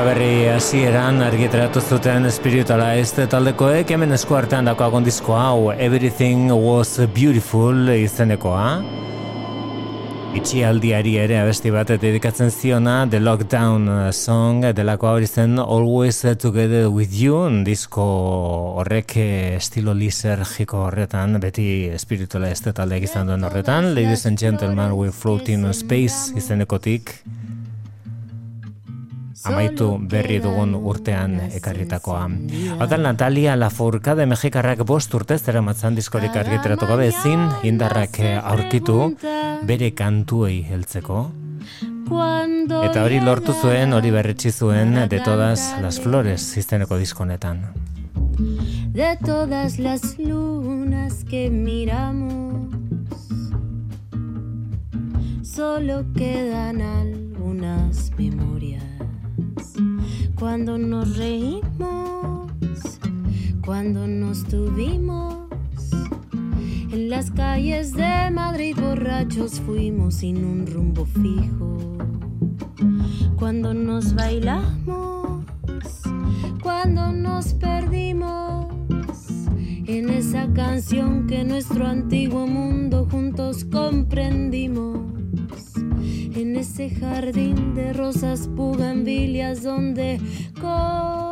Udaberri hasieran argitaratu zuten Spiritualized taldekoek hemen esku artean dakoagon disko hau Everything Was Beautiful izenekoa. Itxialdiari ere abesti bat dedikatzen ziona The Lockdown Song delako hori zen Always Together With You disko horrek eh, estilo lisergiko horretan beti Spiritualized taldeak izan duen horretan Ladies and Gentlemen We Float in Space izenekotik amaitu berri dugun urtean ekarritakoa. Da Natalia Lafourcade Mexikarrak bost urte zera matzan diskorik argiteratu gabe ezin indarrak aurkitu bere kantuei heltzeko. Eta hori lortu zuen, hori berretsi zuen de todas las flores izeneko diskonetan. de todas las lunas que miramos. Solo quedan algunas memorias. Cuando nos reímos, cuando nos tuvimos. En las calles de Madrid borrachos fuimos sin un rumbo fijo. Cuando nos bailamos, cuando nos perdimos en esa canción que nuestro antiguo mundo juntos comprendimos. En ese jardín de rosas pugambilias donde compartimos.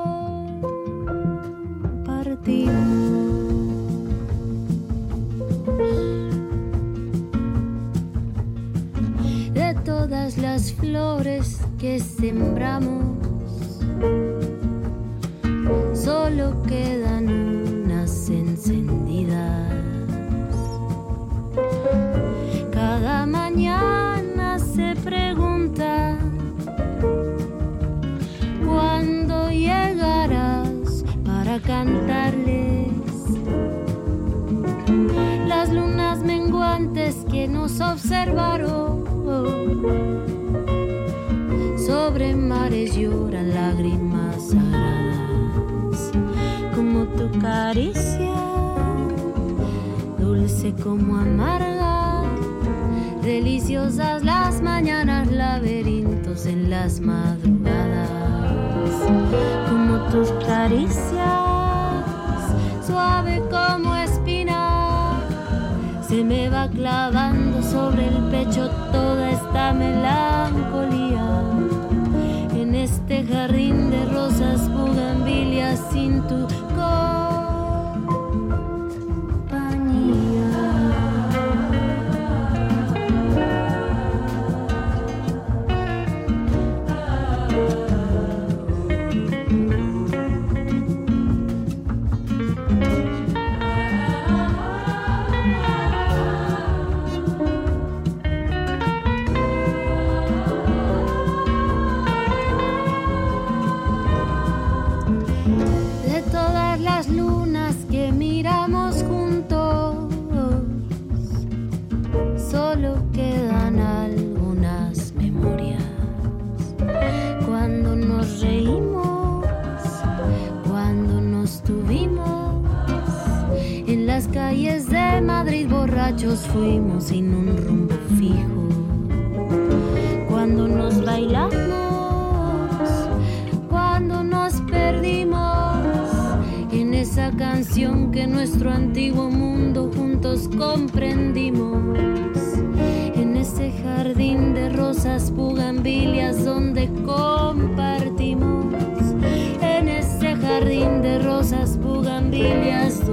De todas las flores que sembramos, solo quedan unas encendidas. Cada mañana se pregunta cuándo llegarás para cantarles las lunas menguantes que nos observaron. Sobre mares lloran lágrimas como tu caricia, dulce como amarga. Deliciosas las mañanas, laberintos en las madrugadas, como tus caricias, suave como espina, se me va clavando sobre el pecho toda esta melancolía. En este jardín de rosas bugambilias sin tu fuimos sin un rumbo fijo. Cuando nos bailamos cuando nos perdimos en esa canción que nuestro antiguo mundo juntos comprendimos. En ese jardín de rosas pugambilias donde compartimos. En ese jardín de rosas pugambilias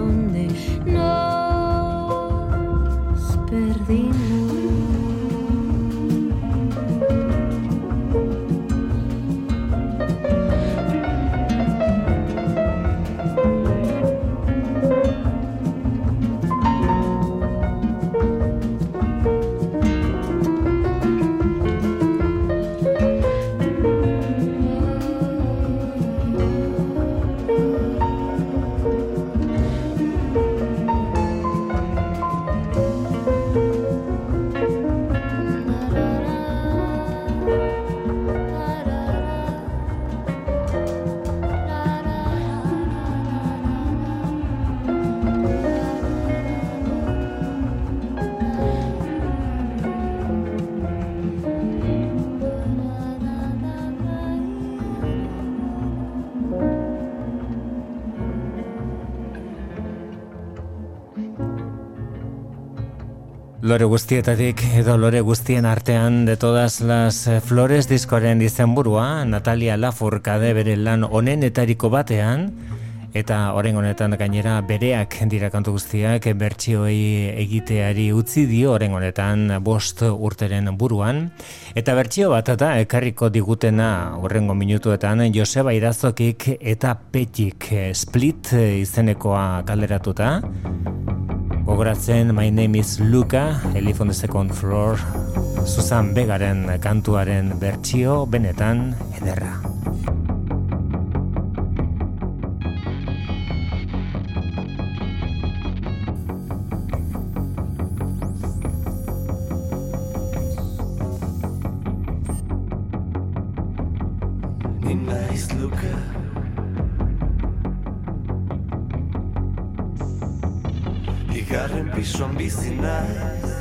Lore guztietatik edo lore guztien artean de todas las eh, flores diskoaren izenburua Natalia Lafourcade bere lan onenetariko batean eta orain honetan gainera bereak dira kantu guztiak bertsioei egiteari utzi dio orain honetan bost urteren buruan. Eta bertsio bat eta ekarriko digutena horrengo minutuetan Joseba Irazokik eta Petik Split izenekoa kalderatuta Gogoratzen My Name is Luca, Elif on the Second Floor, Susan Begaren kantuaren bertsio benetan ederra. Pisuan bizi naiz.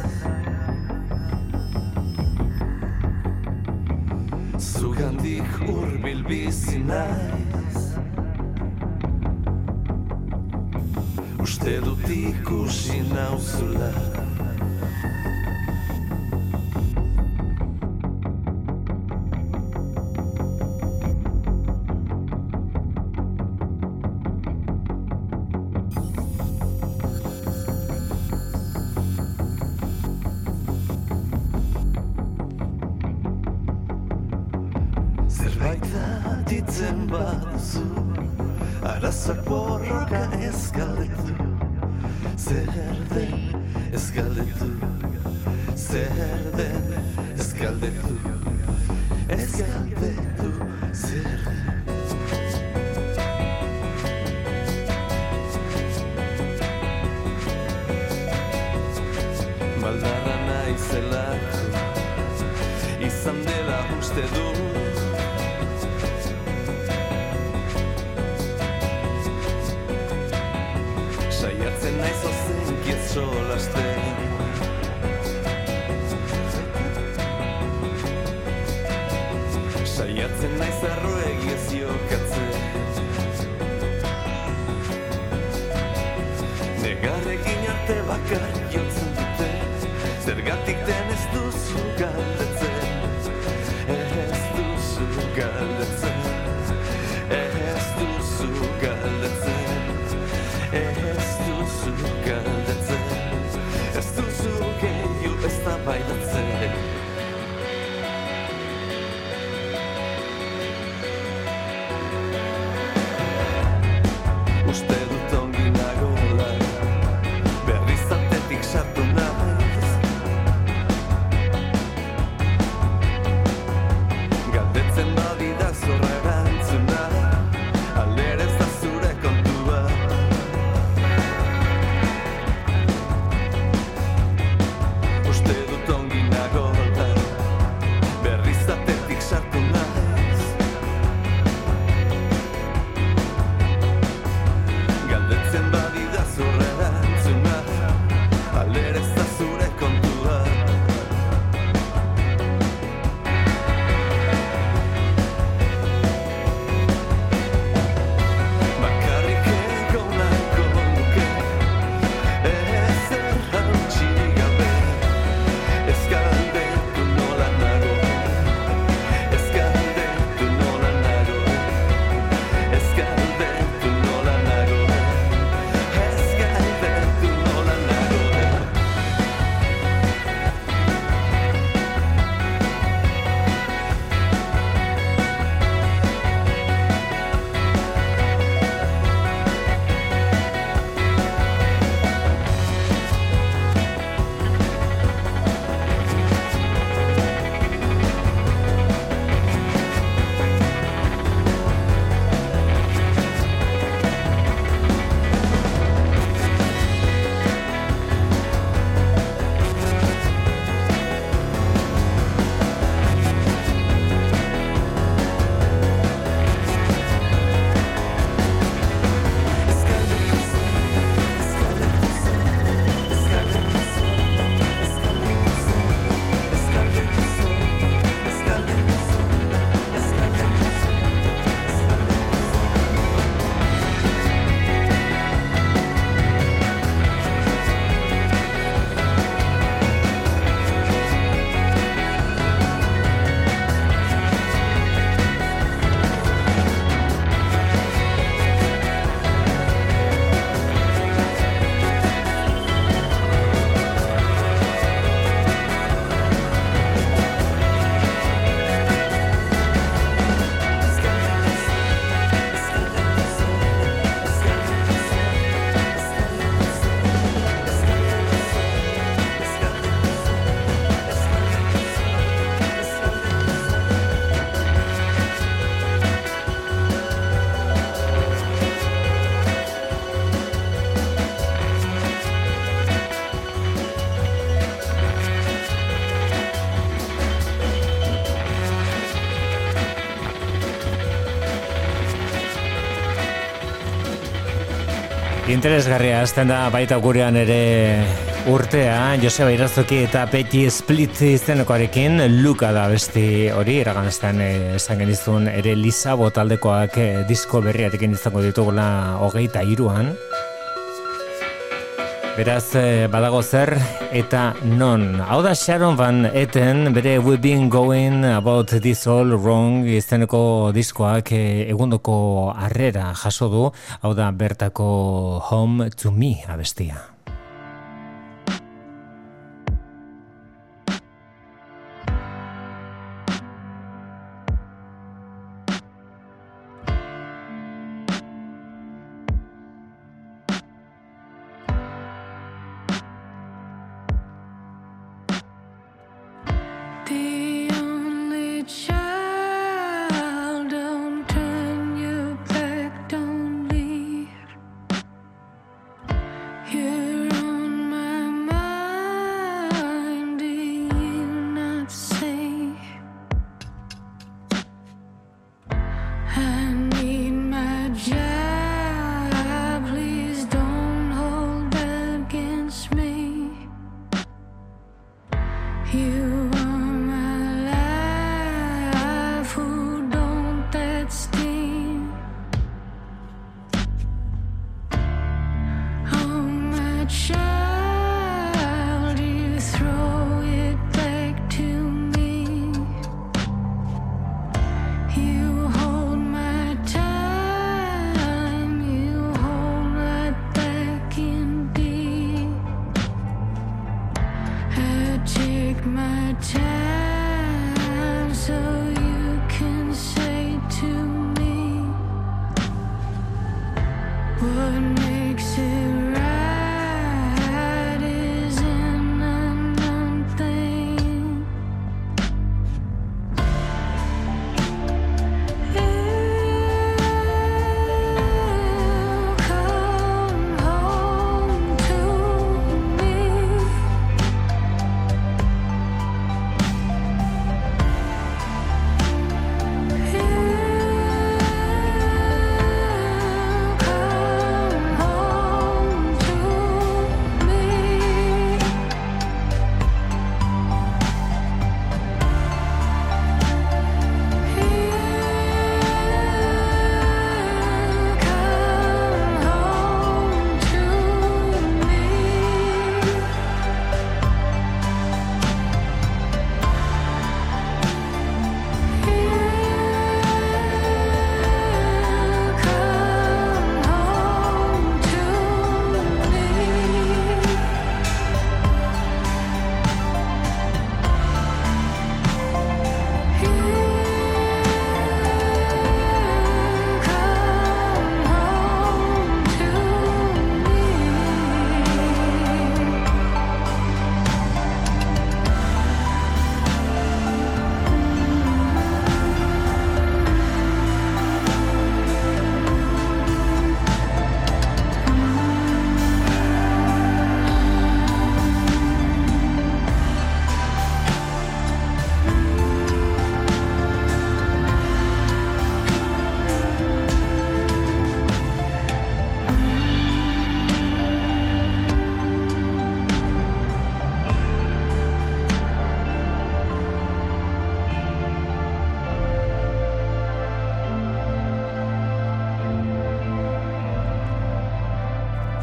Zugandik hurbil bizi naiz. Uste dut ikusi nauzula Arazak borroka ez galdetu Zer den ez galdetu Zer den ez galdetu Interesgarria azten da baita gurean ere urtea, Joseba Irazoki eta Peti Split izenekoarekin, Luka da besti hori, iraganaztean eh, esan genizun ere Lisabo taldekoak eh, disko berriatekin izango ditugula hogeita iruan. Beraz, eh, badago zer eta non. Hau da Sharon Van Etten, bere We've Been Going About This All Wrong izeneko diskoak eh, egundoko harrera jaso du, hau da bertako Home to Me abestia.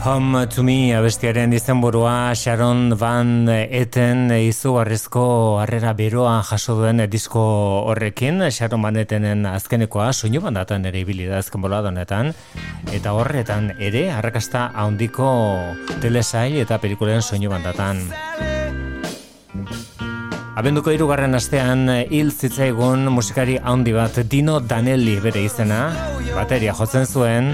Home to me abestiaren izenburua Sharon Van Etten izugarrizko harrera beroa jaso duen disko horrekin. Sharon Van Ettenen azkenekoa soinu bandatan ere ibili da azken boladonetan eta horretan ere arrakasta handiko telesail eta pelikulen soinu bandatan Abenduko hirugarren astean hil zitzaigun musikari handi bat Dino Danelli bere izena. Bateria jotzen zuen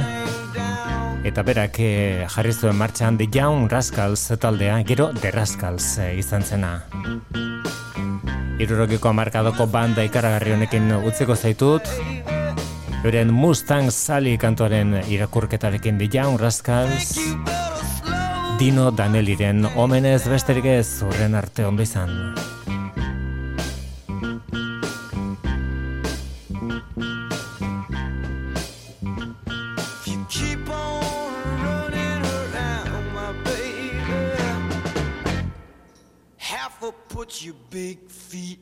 eta berak eh, jarri zuen martxan The Young Rascals taldea, gero The Rascals eh, izan zena. Irurogiko amarkadoko banda ikaragarri honekin utziko zaitut, euren Mustang Sally kantuaren irakurketarekin The Young Rascals, Dino Daneliren omenez besterik ez horren arte ondo izan. Your big feet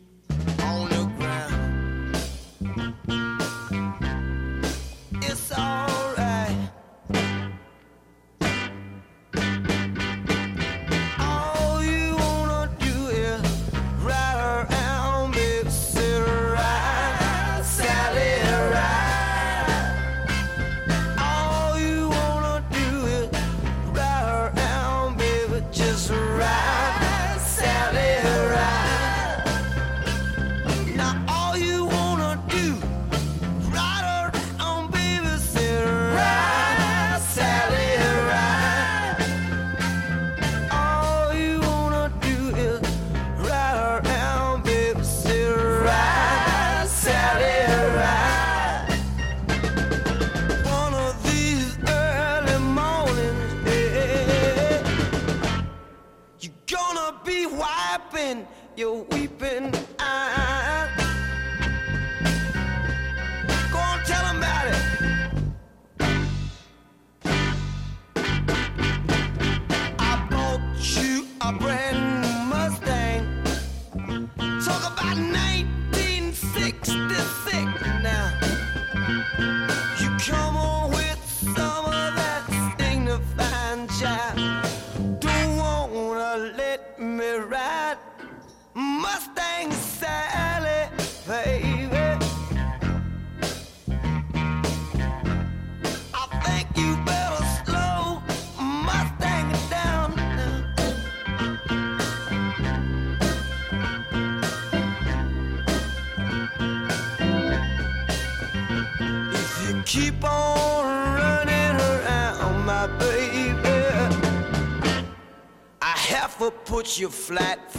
you flat